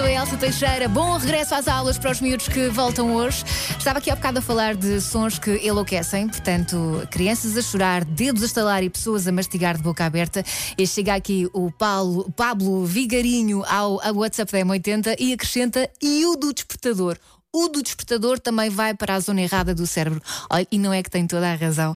sou a Elsa Teixeira. Bom regresso às aulas para os miúdos que voltam hoje. Estava aqui há bocado a falar de sons que enlouquecem, portanto, crianças a chorar, dedos a estalar e pessoas a mastigar de boca aberta. E chega aqui o Paulo, Pablo Vigarinho ao, ao WhatsApp da M80 e acrescenta e o do despertador. O do despertador também vai para a zona errada do cérebro. Olha, e não é que tem toda a razão.